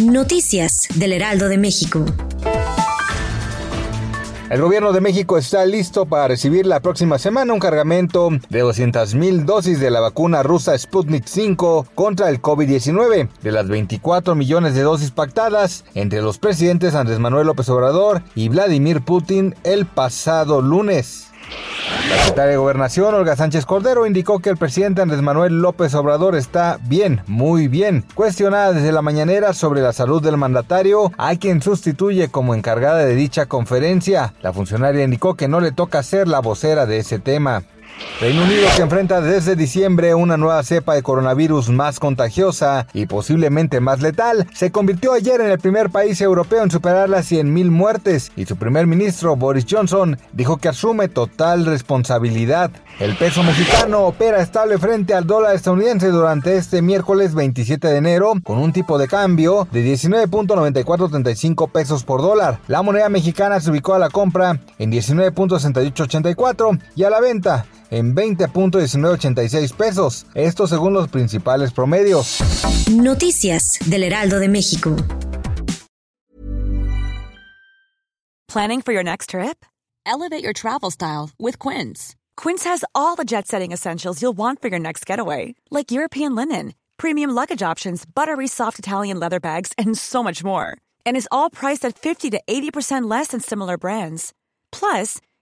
Noticias del Heraldo de México. El gobierno de México está listo para recibir la próxima semana un cargamento de 200.000 dosis de la vacuna rusa Sputnik 5 contra el COVID-19. De las 24 millones de dosis pactadas entre los presidentes Andrés Manuel López Obrador y Vladimir Putin el pasado lunes. La secretaria de Gobernación, Olga Sánchez Cordero, indicó que el presidente Andrés Manuel López Obrador está bien, muy bien. Cuestionada desde la mañanera sobre la salud del mandatario, hay quien sustituye como encargada de dicha conferencia. La funcionaria indicó que no le toca ser la vocera de ese tema. Reino Unido que enfrenta desde diciembre una nueva cepa de coronavirus más contagiosa y posiblemente más letal, se convirtió ayer en el primer país europeo en superar las 100.000 muertes y su primer ministro Boris Johnson dijo que asume total responsabilidad. El peso mexicano opera estable frente al dólar estadounidense durante este miércoles 27 de enero con un tipo de cambio de 19.9435 pesos por dólar. La moneda mexicana se ubicó a la compra en 19.6884 y a la venta en 20.1986 pesos. Esto según los principales promedios. Noticias del Heraldo de México. Planning for your next trip? Elevate your travel style with Quince. Quince has all the jet setting essentials you'll want for your next getaway, like European linen, premium luggage options, buttery soft Italian leather bags, and so much more. And is all priced at 50 to 80% less than similar brands. Plus,